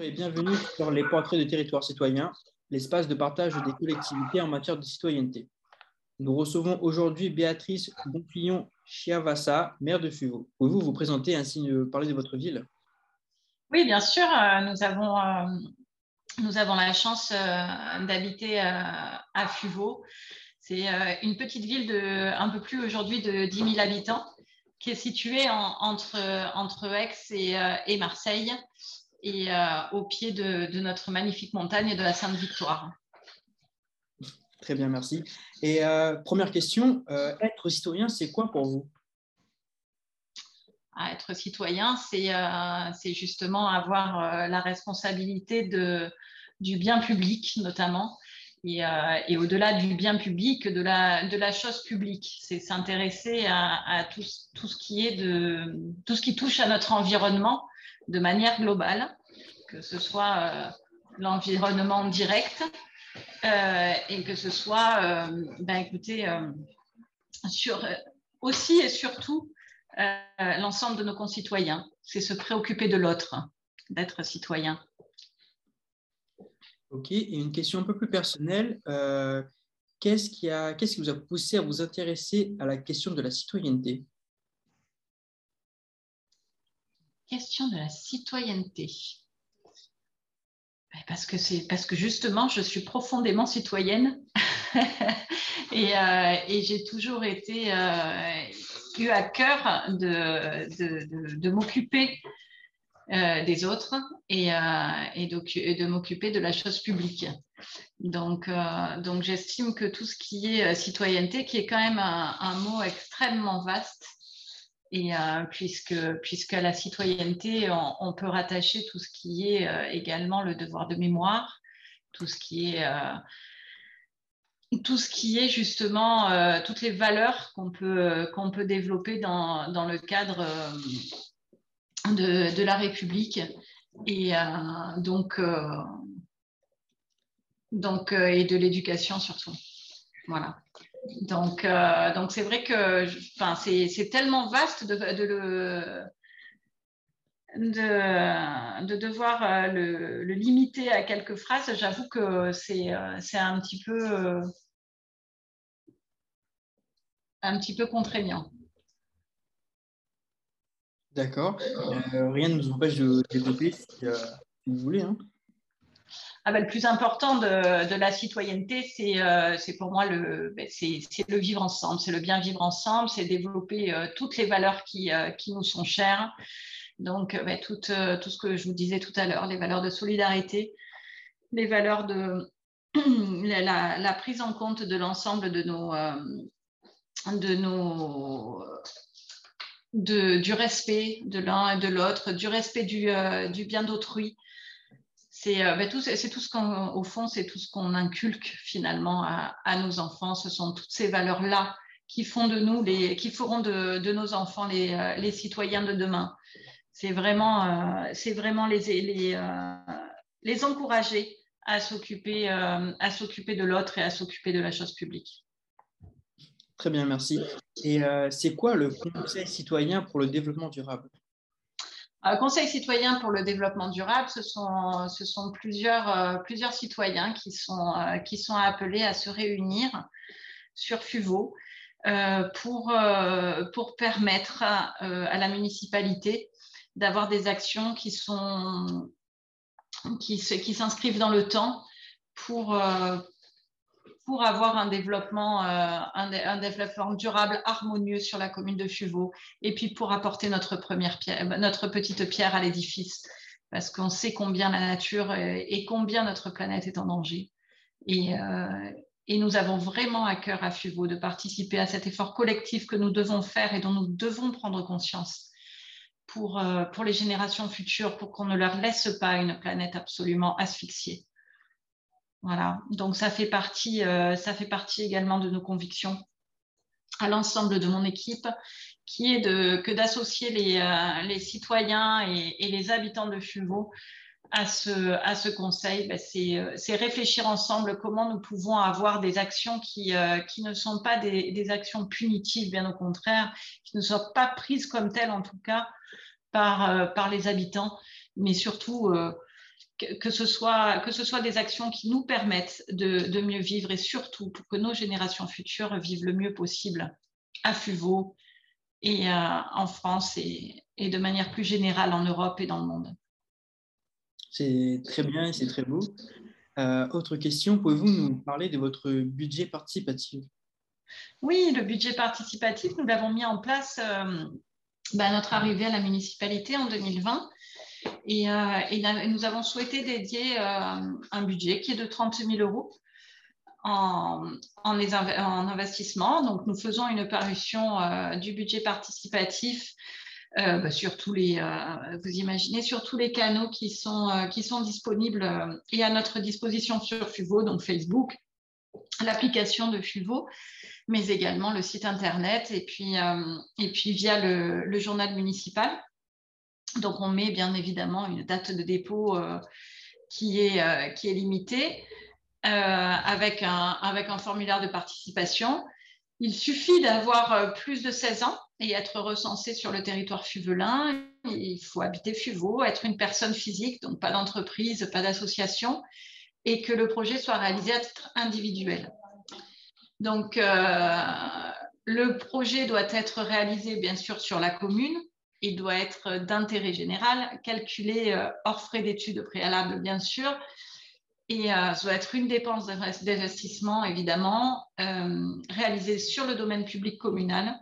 Et bienvenue sur les portraits de territoire citoyen, l'espace de partage des collectivités en matière de citoyenneté. Nous recevons aujourd'hui Béatrice Bonfillon Chiavassa, maire de Fuveau. Pouvez-vous vous présenter ainsi nous parler de votre ville? Oui, bien sûr. Euh, nous avons, euh, nous avons la chance euh, d'habiter à Fuveau. C'est une petite ville de un peu plus aujourd'hui de 10 000 habitants qui est située entre, entre Aix et Marseille et euh, au pied de, notre magnifique montagne de la Sainte-Victoire. Très bien, merci. Et euh, première question, euh, être citoyen, c'est quoi pour vous? Ah, Être citoyen, c'est justement avoir la responsabilité de, du bien public, notamment, et, et au-delà du bien public, de la, de la chose publique. C'est s'intéresser à, à tout, tout, ce qui est de, tout ce qui touche à notre environnement de manière globale, que ce soit euh, l'environnement direct euh, et que ce soit, euh, ben, écoutez, sur, aussi et surtout l'ensemble de nos concitoyens. C'est se préoccuper de l'autre, d'être citoyen. Ok, et une question un peu plus personnelle. qu'est-ce, qui a, qu'est-ce qui vous a poussé à vous intéresser à la question de la citoyenneté? Question de la citoyenneté. Parce que, c'est, parce que justement, je suis profondément citoyenne et, euh, et, j'ai toujours été euh, eu à cœur de, m'occuper euh, des autres et, de m'occuper de la chose publique. Donc, j'estime que tout ce qui est citoyenneté, qui est quand même un mot extrêmement vaste, et euh, puisque, puisque à la citoyenneté, on, peut rattacher tout ce qui est euh, également le devoir de mémoire, tout ce qui est, euh, tout ce qui est justement toutes les valeurs qu'on peut, qu'on peut développer dans, dans le cadre de, de, la République. Et donc, donc et de l'éducation surtout. Voilà. Donc, euh, donc c'est vrai que c'est tellement vaste de, le, de, devoir euh, le, limiter à quelques phrases. J'avoue que c'est euh, un petit peu un petit peu contraignant. D'accord. rien ne nous empêche de développer si, vous voulez. Hein. Ah ben, le plus important de, la citoyenneté, euh, c'est pour moi le, ben, le vivre ensemble, c'est le bien vivre ensemble, c'est développer euh, toutes les valeurs qui, euh, qui, nous sont chères. Donc, ben, tout, ce que je vous disais tout à l'heure, les valeurs de solidarité, les valeurs de la, prise en compte de l'ensemble de nos, de nos du respect de l'un et de l'autre, du respect du bien d'autrui, c'est euh, ben, tout, tout, ce qu'on, au fond, c'est tout ce qu'on inculque finalement à, nos enfants. Ce sont toutes ces valeurs-là qui font de nous, qui feront de, nos enfants les, euh, les, citoyens de demain. C'est vraiment, euh, c'est vraiment les, encourager à s'occuper, à s'occuper de l'autre et à s'occuper de la chose publique. Très bien, merci. Et c'est quoi le Conseil citoyen pour le développement durable? Conseil citoyen pour le développement durable, ce sont, euh, plusieurs citoyens qui sont, euh, qui sont appelés à se réunir sur FUVO pour, permettre à, la municipalité d'avoir des actions qui s'inscrivent dans le temps pour, pour avoir un développement, euh, un, développement durable, harmonieux sur la commune de Fuveau, et puis pour apporter notre, première pierre, euh, notre petite pierre à l'édifice, parce qu'on sait combien la nature et combien notre planète est en danger. Et, euh, nous avons vraiment à cœur à Fuveau de participer à cet effort collectif que nous devons faire et dont nous devons prendre conscience pour les générations futures, pour qu'on ne leur laisse pas une planète absolument asphyxiée. Voilà, donc ça fait partie, euh, ça fait partie également de nos convictions à l'ensemble de mon équipe, qui est de, que d'associer les, euh, citoyens et, les habitants de Fulvaux à ce, conseil. Ben, euh, c'est réfléchir ensemble comment nous pouvons avoir des actions qui, ne sont pas des, actions punitives, bien au contraire, qui ne soient pas prises comme telles en tout cas par les habitants, mais surtout que, ce soit, que ce soit des actions qui nous permettent de, mieux vivre et surtout pour que nos générations futures vivent le mieux possible à Fuveau et euh, en France et, de manière plus générale en Europe et dans le monde. C'est très bien et c'est très beau. Euh, autre question, pouvez-vous nous parler de votre budget participatif? Oui, le budget participatif, nous l'avons mis en place euh, bah, à notre arrivée à la municipalité en 2020. Et, euh, nous avons souhaité dédier un budget qui est de 30 000 euros en, investissement. Donc, nous faisons une parution du budget participatif euh, bah, sur tous les, euh, vous imaginez, sur tous les canaux qui sont, euh, qui sont disponibles et à notre disposition sur FUVO, donc Facebook, l'application de FUVO, mais également le site internet et puis, et puis via le, journal municipal. Donc, on met bien évidemment une date de dépôt qui, est, qui est limitée avec, un, avec un formulaire de participation. Il suffit d'avoir plus de 16 ans et être recensé sur le territoire fuvelin. Il faut habiter Fuveau, être une personne physique, donc pas d'entreprise, pas d'association, et que le projet soit réalisé à titre individuel. Donc, euh, le projet doit être réalisé, bien sûr, sur la commune. Il doit être d'intérêt général, calculé euh, hors frais d'études préalables, bien sûr. Et euh, ça doit être une dépense d'investissement, évidemment, réalisée sur le domaine public communal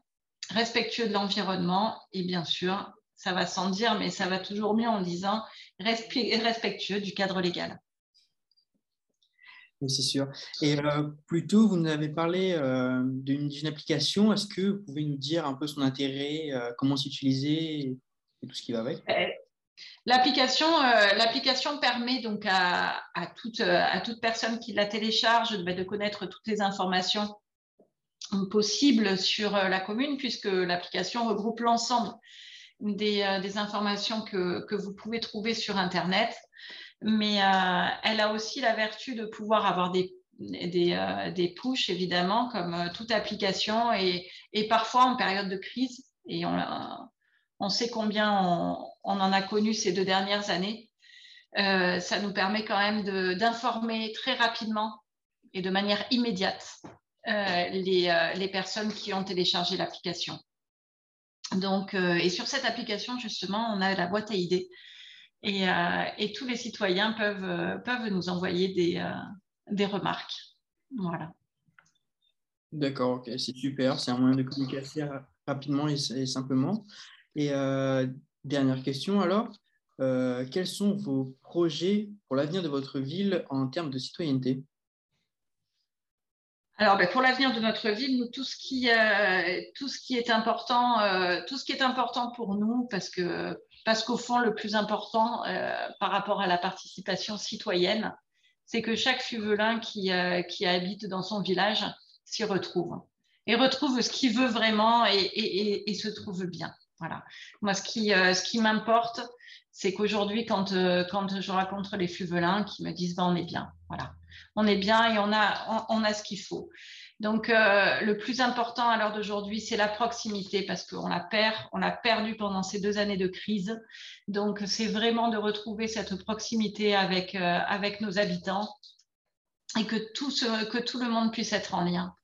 respectueux de l'environnement et bien sûr, ça va sans dire, mais ça va toujours mieux en disant respectueux du cadre légal. Oui, c'est sûr. Et euh, plus tôt, vous nous avez parlé euh, d'une application. Est-ce que vous pouvez nous dire un peu son intérêt, euh, comment s'utiliser et tout ce qui va avec? L'application, l'application permet donc à, toute, personne qui la télécharge de connaître toutes les informations possible sur euh, la commune puisque l'application regroupe l'ensemble des, euh, informations que, vous pouvez trouver sur Internet. Mais euh, elle a aussi la vertu de pouvoir avoir des, des, des pushs, évidemment, comme toute application et, parfois en période de crise. Et on, on sait combien on, on, en a connu ces deux dernières années. ça nous permet quand même d'informer très rapidement et de manière immédiate euh, euh, les, personnes qui ont téléchargé l'application. Donc, euh, et sur cette application, justement, on a la boîte à idées. Et, tous les citoyens peuvent, peuvent nous envoyer des, des remarques. Voilà. D'accord, ok, c'est super. C'est un moyen de communiquer rapidement et, simplement. Et dernière question alors, quels sont vos projets pour l'avenir de votre ville en termes de citoyenneté? Alors, ben, pour l'avenir de notre ville, nous, tout ce qui, euh, tout ce qui est important, euh, tout ce qui est important pour nous, parce que parce qu'au fond, le plus important euh, par rapport à la participation citoyenne, c'est que chaque fuvelin qui, qui habite dans son village s'y retrouve et retrouve ce qu'il veut vraiment et, et, se trouve bien. Voilà. Moi, ce qui, ce qui m'importe, c'est qu'aujourd'hui, quand, quand je rencontre les fuvelins qui me disent ben, on est bien, voilà on est bien et on a, on, a ce qu'il faut. Donc, euh, le plus important à l'heure d'aujourd'hui, c'est la proximité parce qu'on la perdu pendant ces deux années de crise. Donc, c'est vraiment de retrouver cette proximité avec, euh, nos habitants et que tout, le monde puisse être en lien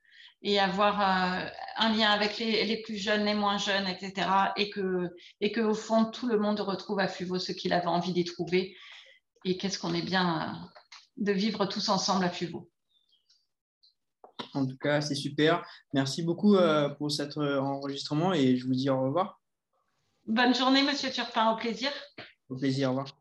et avoir euh, un lien avec les, plus jeunes, les moins jeunes, etc. Et que, et que au fond, tout le monde retrouve à Fuvo ce qu'il avait envie d'y trouver. Et qu'est-ce qu'on est bien de vivre tous ensemble à Fuveau. En tout cas, c'est super. Merci beaucoup euh, pour cet euh, enregistrement et je vous dis au revoir. Bonne journée, Monsieur Turpin. Au plaisir. Au plaisir. Au revoir.